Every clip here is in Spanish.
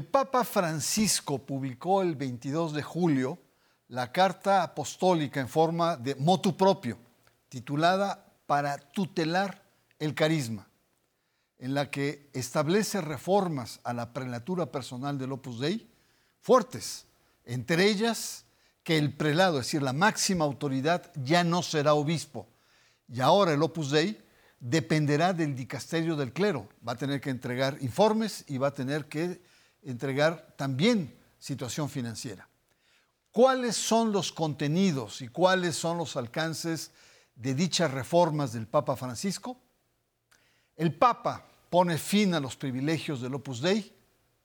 El Papa Francisco publicó el 22 de julio la carta apostólica en forma de motu propio, titulada Para tutelar el carisma, en la que establece reformas a la prelatura personal del Opus Dei fuertes, entre ellas que el prelado, es decir, la máxima autoridad, ya no será obispo. Y ahora el Opus Dei dependerá del dicasterio del clero. Va a tener que entregar informes y va a tener que entregar también situación financiera. ¿Cuáles son los contenidos y cuáles son los alcances de dichas reformas del Papa Francisco? El Papa pone fin a los privilegios del Opus Dei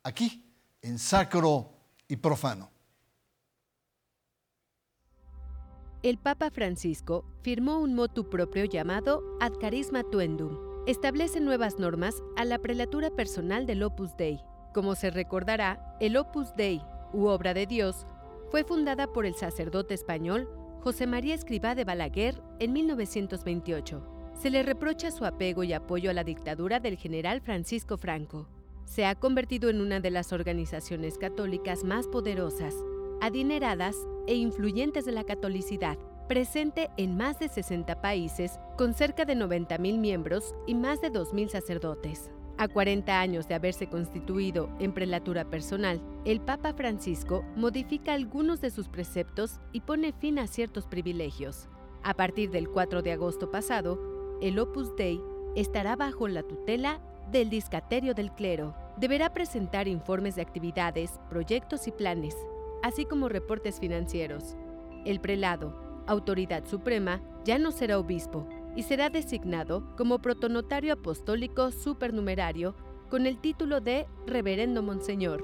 aquí, en sacro y profano. El Papa Francisco firmó un motu propio llamado Ad Carisma Tuendum. Establece nuevas normas a la prelatura personal del Opus Dei. Como se recordará, el Opus Dei, u Obra de Dios, fue fundada por el sacerdote español José María Escribá de Balaguer en 1928. Se le reprocha su apego y apoyo a la dictadura del general Francisco Franco se ha convertido en una de las organizaciones católicas más poderosas, adineradas e influyentes de la catolicidad, presente en más de 60 países, con cerca de 90.000 miembros y más de 2.000 sacerdotes. A 40 años de haberse constituido en prelatura personal, el Papa Francisco modifica algunos de sus preceptos y pone fin a ciertos privilegios. A partir del 4 de agosto pasado, el Opus Dei estará bajo la tutela del Discaterio del Clero. Deberá presentar informes de actividades, proyectos y planes, así como reportes financieros. El prelado, autoridad suprema, ya no será obispo y será designado como protonotario apostólico supernumerario con el título de Reverendo Monseñor.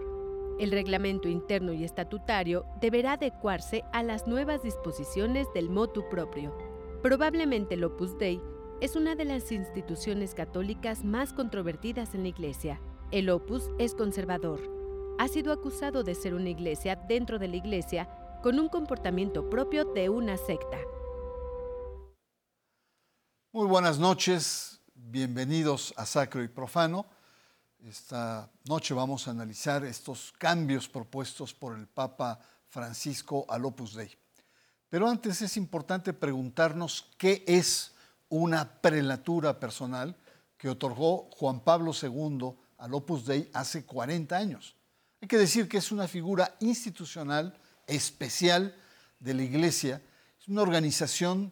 El reglamento interno y estatutario deberá adecuarse a las nuevas disposiciones del motu propio. Probablemente el Opus Dei es una de las instituciones católicas más controvertidas en la Iglesia. El Opus es conservador. Ha sido acusado de ser una iglesia dentro de la iglesia con un comportamiento propio de una secta. Muy buenas noches, bienvenidos a Sacro y Profano. Esta noche vamos a analizar estos cambios propuestos por el Papa Francisco al Opus Dei. Pero antes es importante preguntarnos qué es una prelatura personal que otorgó Juan Pablo II al Opus Dei hace 40 años. Hay que decir que es una figura institucional especial de la Iglesia, es una organización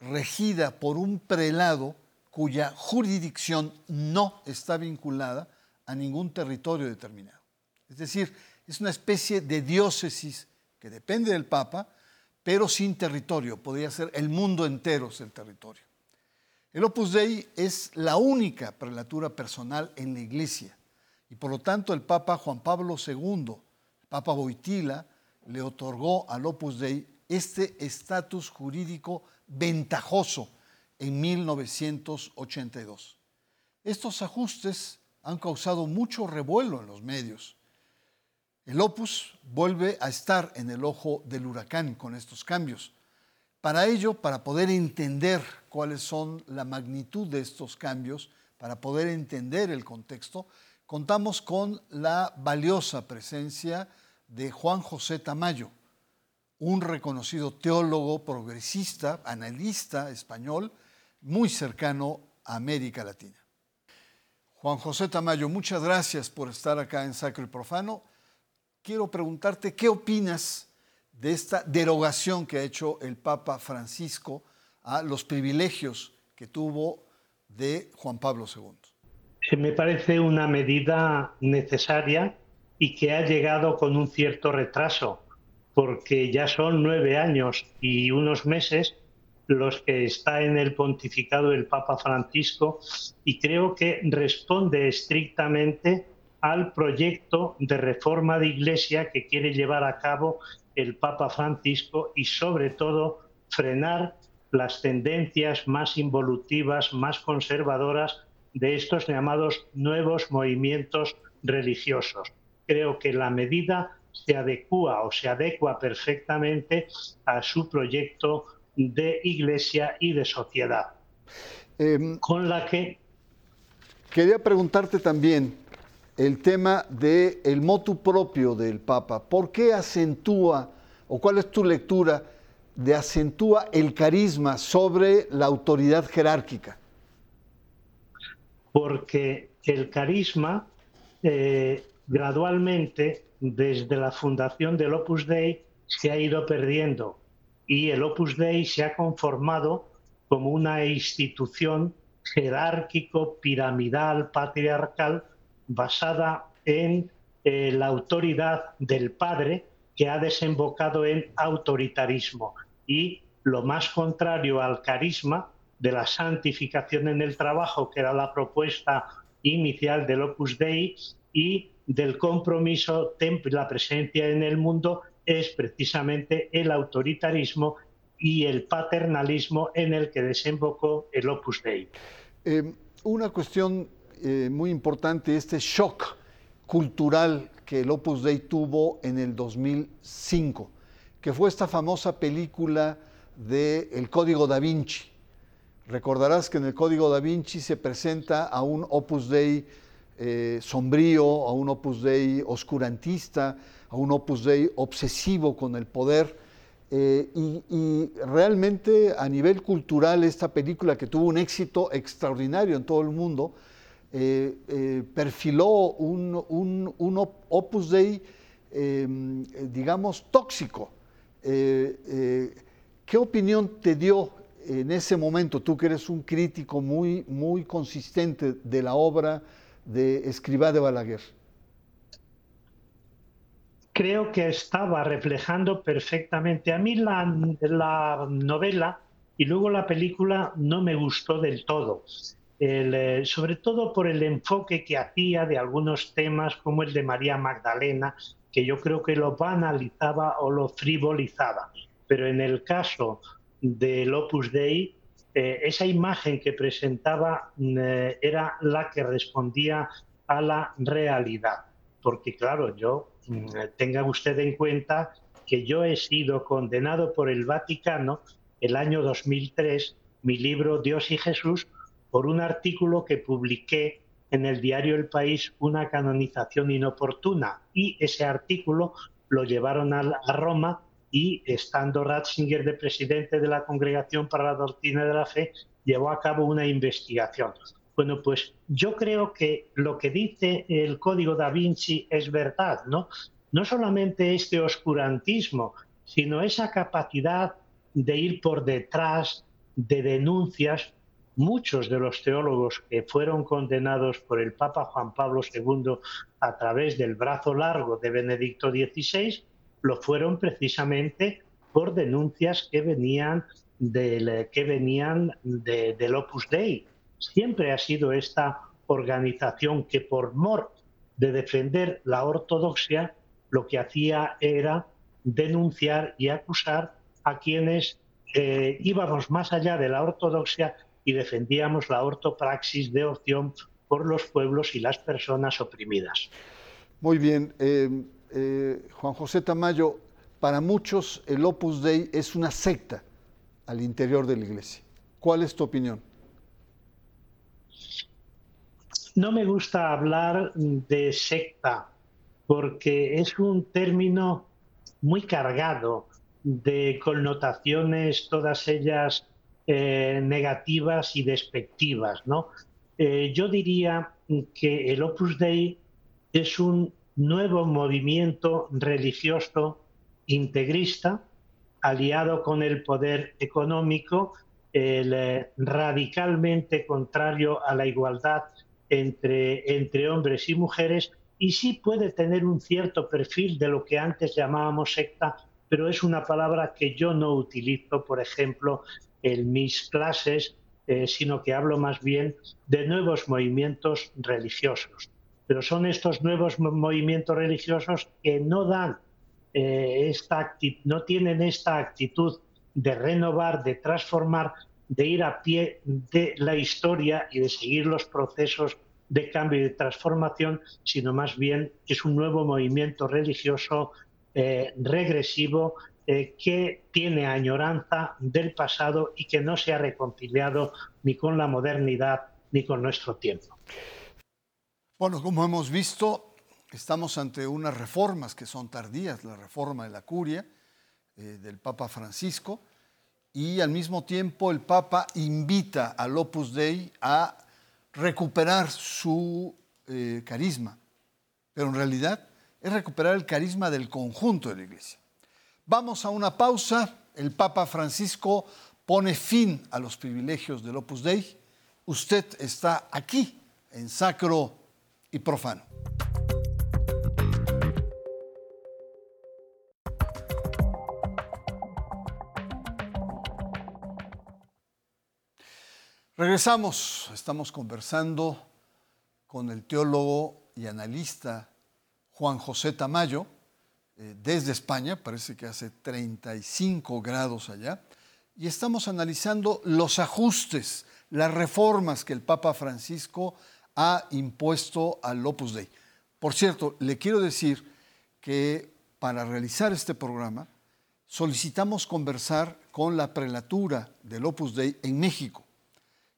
regida por un prelado cuya jurisdicción no está vinculada a ningún territorio determinado. Es decir, es una especie de diócesis que depende del Papa, pero sin territorio, podría ser el mundo entero es el territorio. El Opus Dei es la única prelatura personal en la Iglesia y por lo tanto el Papa Juan Pablo II, el Papa Boitila, le otorgó al Opus Dei este estatus jurídico ventajoso en 1982. Estos ajustes han causado mucho revuelo en los medios. El opus vuelve a estar en el ojo del huracán con estos cambios. Para ello, para poder entender cuáles son la magnitud de estos cambios, para poder entender el contexto, contamos con la valiosa presencia de Juan José Tamayo, un reconocido teólogo progresista, analista español, muy cercano a América Latina. Juan José Tamayo, muchas gracias por estar acá en Sacro y Profano quiero preguntarte qué opinas de esta derogación que ha hecho el Papa Francisco a los privilegios que tuvo de Juan Pablo II. Me parece una medida necesaria y que ha llegado con un cierto retraso, porque ya son nueve años y unos meses los que está en el pontificado el Papa Francisco y creo que responde estrictamente al proyecto de reforma de iglesia que quiere llevar a cabo el Papa Francisco y sobre todo frenar las tendencias más involutivas, más conservadoras de estos llamados nuevos movimientos religiosos. Creo que la medida se adecua o se adecua perfectamente a su proyecto de iglesia y de sociedad. Em, con la que... Quería preguntarte también, el tema del el motu propio del Papa. ¿Por qué acentúa, o cuál es tu lectura de acentúa el carisma sobre la autoridad jerárquica? Porque el carisma eh, gradualmente, desde la fundación del Opus Dei, se ha ido perdiendo y el Opus Dei se ha conformado como una institución jerárquico, piramidal, patriarcal, basada en eh, la autoridad del padre que ha desembocado en autoritarismo y lo más contrario al carisma de la santificación en el trabajo, que era la propuesta inicial del Opus Dei, y del compromiso, la presencia en el mundo, es precisamente el autoritarismo y el paternalismo en el que desembocó el Opus Dei. Eh, una cuestión eh, muy importante, este shock cultural que el Opus Dei tuvo en el 2005, que fue esta famosa película de El Código da Vinci. Recordarás que en el Código da Vinci se presenta a un Opus Dei eh, sombrío, a un Opus Dei oscurantista, a un Opus Dei obsesivo con el poder. Eh, y, realmente a nivel cultural esta película que tuvo un éxito extraordinario en todo el mundo, eh, perfiló un, un, Opus Dei, em, digamos, tóxico. ¿Qué opinión te dio en ese momento, tú que eres un crítico muy, muy consistente de la obra de Escribá de Balaguer? Creo que estaba reflejando perfectamente. A mí la, la novela y luego la película no me gustó del todo. Eh, sobre todo por el enfoque que hacía de algunos temas como el de María Magdalena, que yo creo que lo banalizaba o lo frivolizaba. Pero en el caso del Opus Dei, eh, esa imagen que presentaba eh, era la que respondía a la realidad. Porque claro, yo, mm, tenga usted en cuenta que yo he sido condenado por el Vaticano el año 2003, mi libro Dios y Jesús, por un artículo que publiqué en el diario El País, una canonización inoportuna. Y ese artículo lo llevaron a Roma y estando Ratzinger de presidente de la Congregación para la Doctrina de la Fe, llevó a cabo una investigación. Bueno, pues yo creo que lo que dice el Código da Vinci es verdad, ¿no? No solamente este oscurantismo, sino esa capacidad de ir por detrás de denuncias. Muchos de los teólogos que fueron condenados por el Papa Juan Pablo II a través del brazo largo de Benedicto XVI lo fueron precisamente por denuncias que venían del, que venían del Opus Dei. Siempre ha sido esta organización que por mor de defender la ortodoxia, lo que hacía era denunciar y acusar a quienes eh, íbamos más allá de la ortodoxia y defendíamos la ortopraxis de opción por los pueblos y las personas oprimidas. Muy bien. Eh, eh, Juan José Tamayo, para muchos el Opus Dei es una secta al interior de la iglesia. ¿Cuál es tu opinión? No me gusta hablar de secta porque es un término muy cargado de connotaciones, todas ellas eh, negativas y despectivas. ¿no? Eh, yo diría que el Opus Dei es un nuevo movimiento religioso integrista aliado con el poder económico, eh, radicalmente contrario a la igualdad entre, entre hombres y mujeres, y sí puede tener un cierto perfil de lo que antes llamábamos secta, pero es una palabra que yo no utilizo, por ejemplo, en mis clases, eh, sino que hablo más bien de nuevos movimientos religiosos pero son estos nuevos movimientos religiosos que no dan eh, esta no tienen esta actitud de renovar, de transformar, de ir a pie de la historia y de seguir los procesos de cambio y de transformación, sino más bien es un nuevo movimiento religioso eh, regresivo eh, que tiene añoranza del pasado y que no se ha reconciliado ni con la modernidad ni con nuestro tiempo. Bueno, como hemos visto, estamos ante unas reformas que son tardías, la reforma de la curia eh, del Papa Francisco, y al mismo tiempo el Papa invita al Opus Dei a recuperar su eh, carisma, pero en realidad es recuperar el carisma del conjunto de la Iglesia. Vamos a una pausa. El Papa Francisco pone fin a los privilegios del Opus Dei. Usted está aquí en Sacro y Profano. Regresamos, estamos conversando con el teólogo y analista Juan José Tamayo, eh, desde España, parece que hace 35 grados allá, y estamos analizando los ajustes, las reformas que el Papa Francisco ha impuesto al Opus Dei. Por cierto, le quiero decir que para realizar este programa solicitamos conversar con la prelatura del Opus Dei en México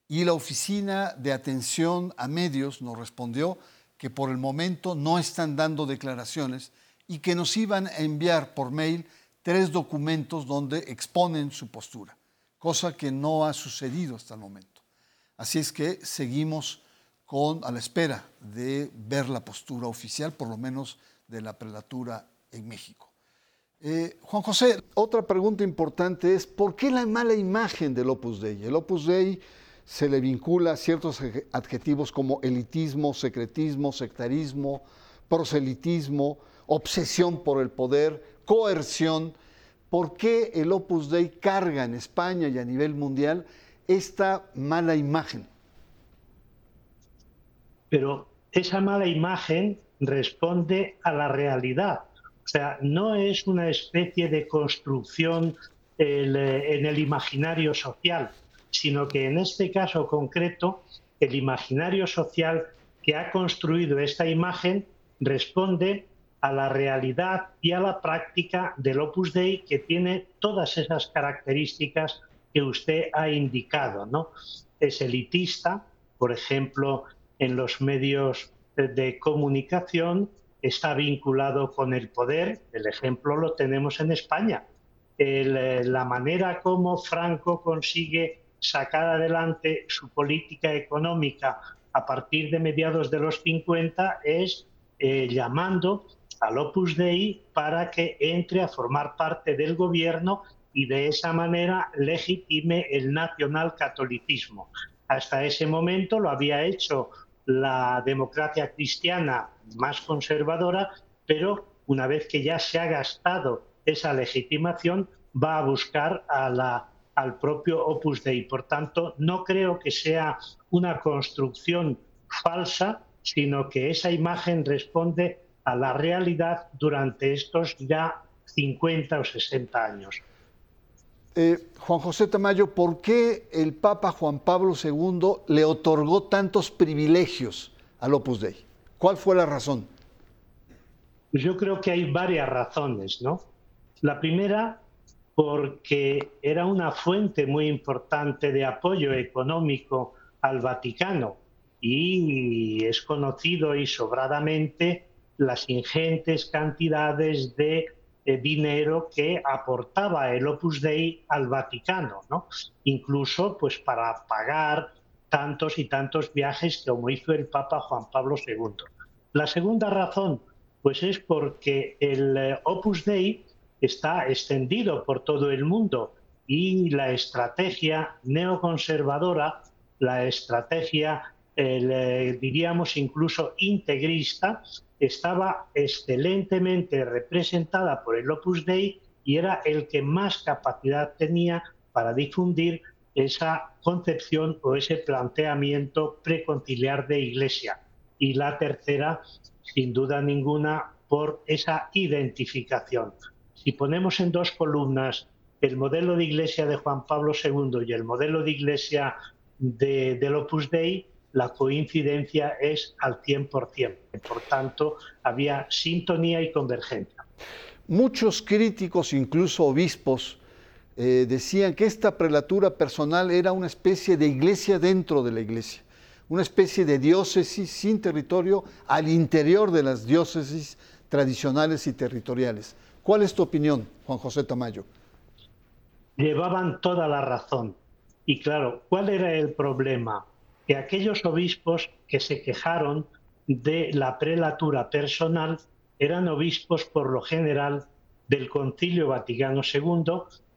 y la Oficina de Atención a Medios nos respondió que por el momento no están dando declaraciones y que nos iban a enviar por mail tres documentos donde exponen su postura, cosa que no ha sucedido hasta el momento. Así es que seguimos con, a la espera de ver la postura oficial, por lo menos de la prelatura en México. Eh, Juan José, otra pregunta importante es, ¿por qué la mala imagen del Opus Dei? El Opus Dei se le vincula ciertos adjetivos como elitismo, secretismo, sectarismo, proselitismo, obsesión por el poder, coerción. ¿Por qué el Opus Dei carga en España y a nivel mundial esta mala imagen? Pero esa mala imagen responde a la realidad. O sea, no es una especie de construcción eh, en el imaginario social, sino que en este caso concreto, el imaginario social que ha construido esta imagen responde a la realidad y a la práctica del Opus Dei que tiene todas esas características que usted ha indicado. ¿no? Es elitista, por ejemplo, en los medios de comunicación, está vinculado con el poder, el ejemplo lo tenemos en España. Eh, la manera como Franco consigue sacar adelante su política económica a partir de mediados de los 50 es eh, llamando al Opus Dei para que entre a formar parte del gobierno y de esa manera legitime el nacionalcatolicismo. Hasta ese momento lo había hecho la democracia cristiana más conservadora, pero una vez que ya se ha gastado esa legitimación, va a buscar al propio Opus Dei. Por tanto, no creo que sea una construcción falsa, sino que esa imagen responde a la realidad durante estos ya 50 o 60 años. Eh, Juan José Tamayo, ¿por qué el Papa Juan Pablo II le otorgó tantos privilegios al Opus Dei? ¿Cuál fue la razón? Yo creo que hay varias razones, ¿no? La primera porque era una fuente muy importante de apoyo económico al Vaticano y es conocido y sobradamente las ingentes cantidades de dinero que aportaba el Opus Dei al Vaticano, ¿no? incluso pues para pagar tantos y tantos viajes como hizo el Papa Juan Pablo II. La segunda razón pues es porque el eh, Opus Dei está extendido por todo el mundo y la estrategia neoconservadora, la estrategia, diríamos incluso integrista, estaba excelentemente representada por el Opus Dei y era el que más capacidad tenía para difundir esa concepción o ese planteamiento preconciliar de Iglesia. Y la tercera, sin duda ninguna, por esa identificación si ponemos en dos columnas el modelo de iglesia de Juan Pablo II y el modelo de iglesia de, del Opus Dei, la coincidencia es al 100%. Por tanto, había sintonía y convergencia. Muchos críticos, incluso obispos, eh, decían que esta prelatura personal era una especie de iglesia dentro de la iglesia, una especie de diócesis sin territorio al interior de las diócesis tradicionales y territoriales. ¿Cuál es tu opinión, Juan José Tamayo? Llevaban toda la razón. Y claro, ¿cuál era el problema? Que aquellos obispos que se quejaron de la prelatura personal eran obispos por lo general del Concilio Vaticano II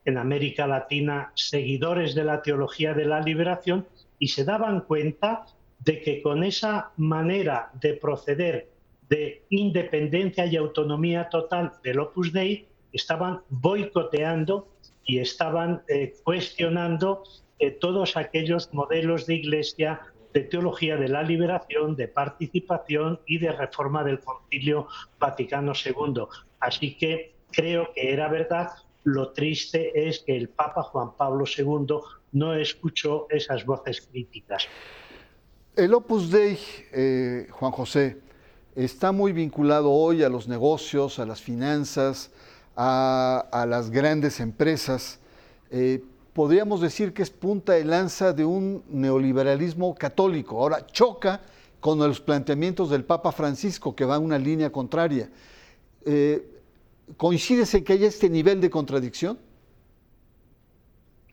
en América Latina, seguidores de la teología de la liberación, y se daban cuenta de que con esa manera de proceder de independencia y autonomía total del Opus Dei, estaban boicoteando y estaban eh, cuestionando todos aquellos modelos de iglesia de teología de la liberación, de participación y de reforma del Concilio Vaticano II. Así que creo que era verdad. Lo triste es que el Papa Juan Pablo II no escuchó esas voces críticas. El Opus Dei, eh, Juan José, está muy vinculado hoy a los negocios, a las finanzas, a, las grandes empresas. Eh, podríamos decir que es punta de lanza de un neoliberalismo católico. Ahora choca con los planteamientos del Papa Francisco, que va en una línea contraria. Eh, ¿Coincides en que haya este nivel de contradicción?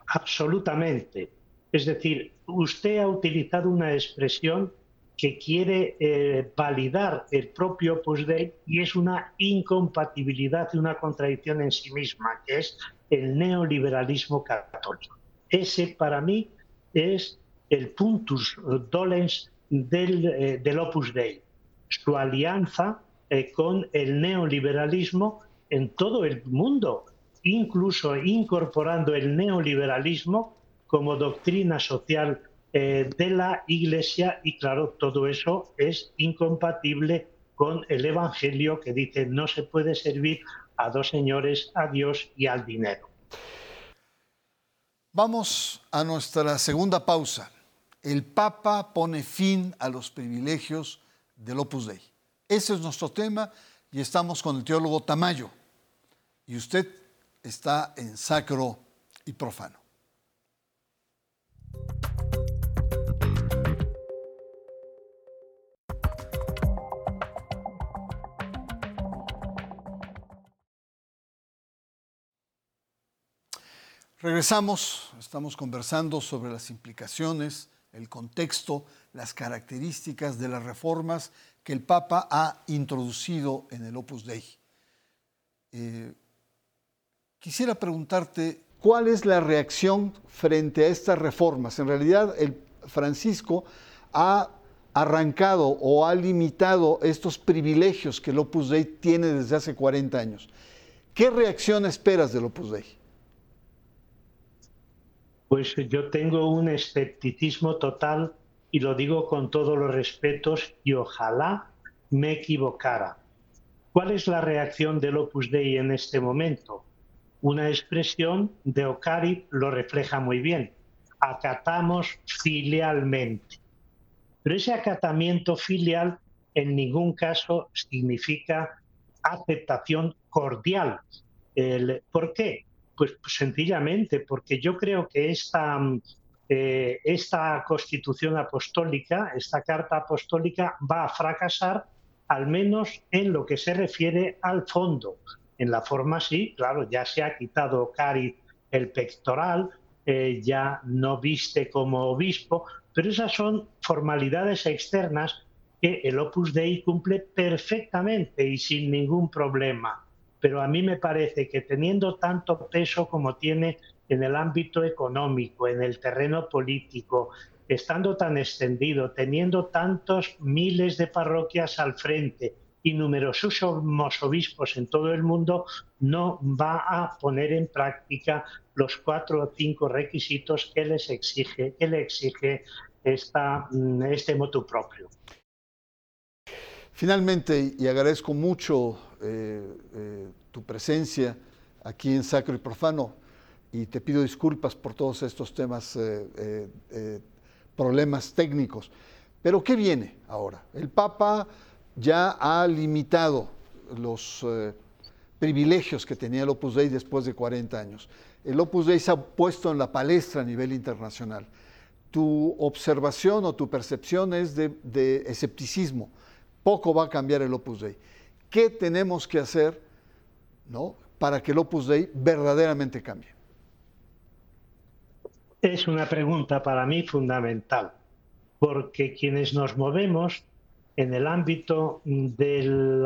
Absolutamente. Es decir, usted ha utilizado una expresión que quiere eh, validar el propio Opus Dei y es una incompatibilidad y una contradicción en sí misma, que es el neoliberalismo católico. Ese para mí es el puntus dolens del, eh, Opus Dei, su alianza eh, con el neoliberalismo en todo el mundo, incluso incorporando el neoliberalismo como doctrina social eh, de la Iglesia y claro, todo eso es incompatible con el Evangelio que dice no se puede servir a dos señores, a Dios y al dinero. Vamos a nuestra segunda pausa. El Papa pone fin a los privilegios del Opus Dei. Ese es nuestro tema y estamos con el teólogo Tamayo. Y usted está en sacro y profano. Regresamos, estamos conversando sobre las implicaciones, el contexto, las características de las reformas que el Papa ha introducido en el Opus Dei. Eh, quisiera preguntarte, ¿cuál es la reacción frente a estas reformas? En realidad, el Francisco ha arrancado o ha limitado estos privilegios que el Opus Dei tiene desde hace 40 años. ¿Qué reacción esperas del Opus Dei? Pues yo tengo un escepticismo total y lo digo con todos los respetos y ojalá me equivocara. ¿Cuál es la reacción del Opus Dei en este momento? Una expresión de Ocari lo refleja muy bien. Acatamos filialmente. Pero ese acatamiento filial en ningún caso significa aceptación cordial. ¿Por qué? Pues, sencillamente porque yo creo que esta, mm, eh, esta constitución apostólica, esta carta apostólica va a fracasar al menos en lo que se refiere al fondo. En la forma sí, claro, ya se ha quitado Cari el pectoral, eh, ya no viste como obispo, pero esas son formalidades externas que el Opus Dei cumple perfectamente y sin ningún problema pero a mí me parece que teniendo tanto peso como tiene en el ámbito económico, en el terreno político, estando tan extendido, teniendo tantos miles de parroquias al frente y numerosos obispos en todo el mundo, no va a poner en práctica los cuatro o cinco requisitos que les exige, que le exige esta, mm, este motu propio. Finalmente, y agradezco mucho eh, eh, tu presencia aquí en Sacro y Profano y te pido disculpas por todos estos temas, eh, problemas técnicos. Pero ¿qué viene ahora? El Papa ya ha limitado los privilegios que tenía el Opus Dei después de 40 años. El Opus Dei se ha puesto en la palestra a nivel internacional. tu observación o tu percepción es de, escepticismo. Poco va a cambiar el Opus Dei. ¿Qué tenemos que hacer ¿no? para que el Opus Dei verdaderamente cambie? Es una pregunta para mí fundamental, porque quienes nos movemos en el ámbito del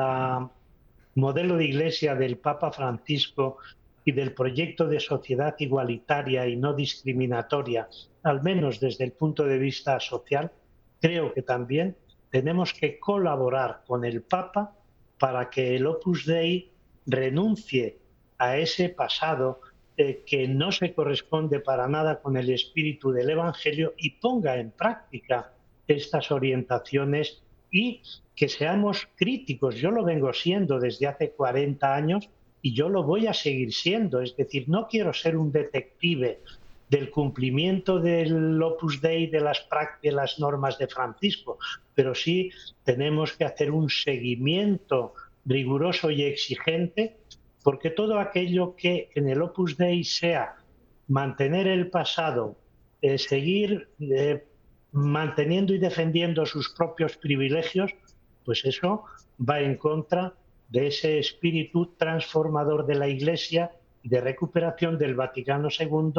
modelo de iglesia del Papa Francisco y del proyecto de sociedad igualitaria y no discriminatoria, al menos desde el punto de vista social, creo que también tenemos que colaborar con el Papa para que el Opus Dei renuncie a ese pasado eh, que no se corresponde para nada con el espíritu del Evangelio y ponga en práctica estas orientaciones y que seamos críticos. Yo lo vengo siendo desde hace 40 años y yo lo voy a seguir siendo. Es decir, no quiero ser un detective del cumplimiento del Opus Dei de las, de normas de Francisco, pero sí tenemos que hacer un seguimiento riguroso y exigente, porque todo aquello que en el Opus Dei sea mantener el pasado, eh, seguir eh, manteniendo y defendiendo sus propios privilegios, pues eso va en contra de ese espíritu transformador de la Iglesia de recuperación del Vaticano II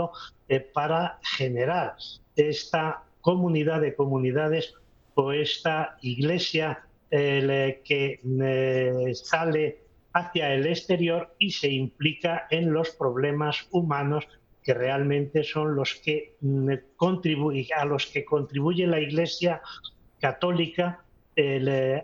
eh, para generar esta comunidad de comunidades o esta Iglesia eh, que eh, sale hacia el exterior y se implica en los problemas humanos que realmente son los que mm, a los que contribuye la Iglesia católica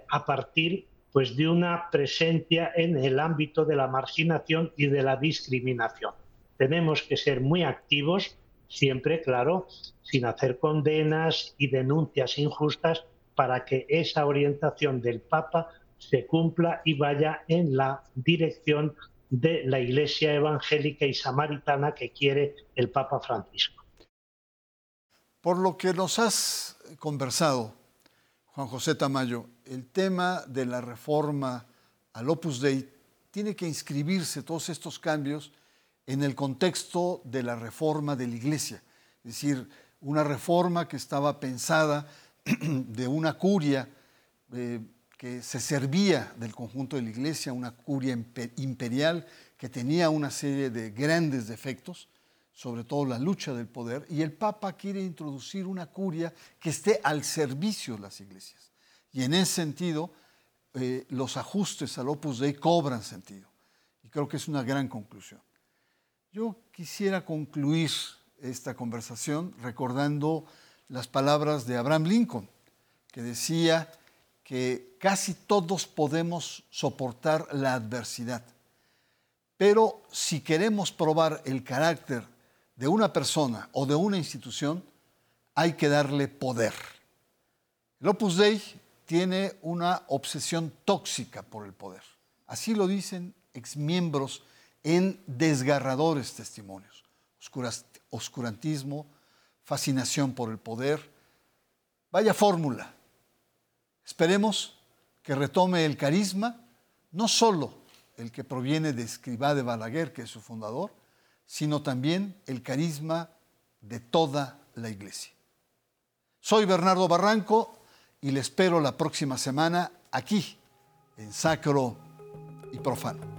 a partir pues de una presencia en el ámbito de la marginación y de la discriminación. Tenemos que ser muy activos, siempre, claro, sin hacer condenas y denuncias injustas para que esa orientación del Papa se cumpla y vaya en la dirección de la Iglesia evangélica y samaritana que quiere el Papa Francisco. Por lo que nos has conversado, Juan José Tamayo, el tema de la reforma al Opus Dei tiene que inscribirse todos estos cambios en el contexto de la reforma de la Iglesia, es decir, una reforma que estaba pensada de una curia eh, que se servía del conjunto de la Iglesia, una curia imperial que tenía una serie de grandes defectos, sobre todo la lucha del poder, y el Papa quiere introducir una curia que esté al servicio de las iglesias. Y en ese sentido, eh, los ajustes al Opus Dei cobran sentido. Y creo que es una gran conclusión. Yo quisiera concluir esta conversación recordando las palabras de Abraham Lincoln, que decía que casi todos podemos soportar la adversidad, pero si queremos probar el carácter de una persona o de una institución, hay que darle poder. El Opus Dei tiene una obsesión tóxica por el poder. Así lo dicen exmiembros en desgarradores testimonios. Oscurantismo, fascinación por el poder. Vaya fórmula. Esperemos que retome el carisma, no solo el que proviene de Escribá de Balaguer, que es su fundador, sino también el carisma de toda la iglesia. Soy Bernardo Barranco y le espero la próxima semana aquí en Sacro y Profano.